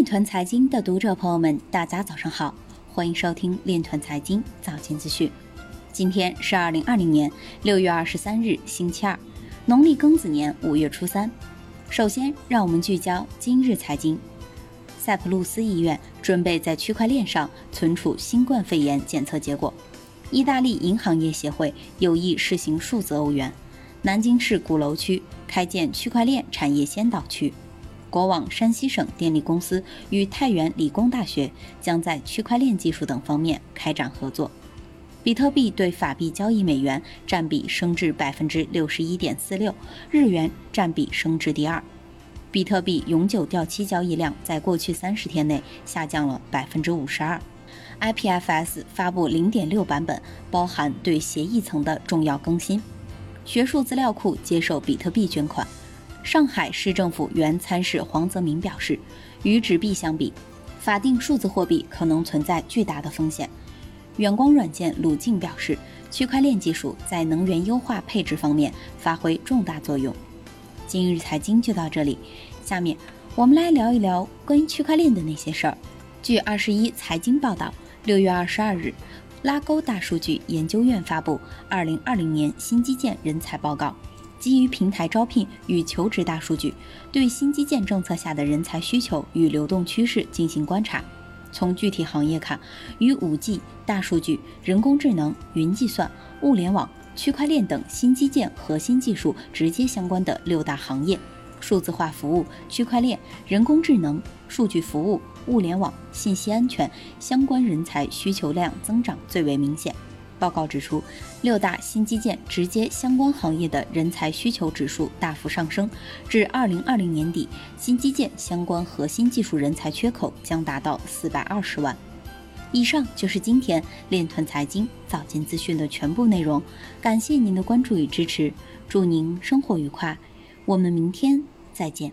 链团财经的读者朋友们，大家早上好，欢迎收听链团财经早间资讯。今天是二零二零年六月二十三日，星期二，农历庚子年五月初三。首先，让我们聚焦今日财经。塞浦路斯医院准备在区块链上存储新冠肺炎检测结果。意大利银行业协会有意试行数字欧元。南京市鼓楼区开建区块链产业先导区。国网山西省电力公司与太原理工大学将在区块链技术等方面开展合作。比特币对法币交易美元占比升至百分之六十一点四六，日元占比升至第二。比特币永久掉期交易量在过去三十天内下降了百分之五十二。IPFS 发布零点六版本，包含对协议层的重要更新。学术资料库接受比特币捐款。上海市政府原参事黄泽民表示，与纸币相比，法定数字货币可能存在巨大的风险。远光软件鲁静表示，区块链技术在能源优化配置方面发挥重大作用。今日财经就到这里，下面我们来聊一聊关于区块链的那些事儿。据二十一财经报道，六月二十二日，拉钩大数据研究院发布《二零二零年新基建人才报告》，基于平台招聘与求职大数据，对新基建政策下的人才需求与流动趋势进行观察。从具体行业看，与五 G、大数据、人工智能、云计算、物联网。区块链等新基建核心技术直接相关的六大行业，数字化服务、区块链、人工智能、数据服务、物联网、信息安全相关人才需求量增长最为明显。报告指出，六大新基建直接相关行业的人才需求指数大幅上升，至二零二零年底，新基建相关核心技术人才缺口将达到四百二十万。以上就是今天链团财经早间资讯的全部内容，感谢您的关注与支持，祝您生活愉快，我们明天再见。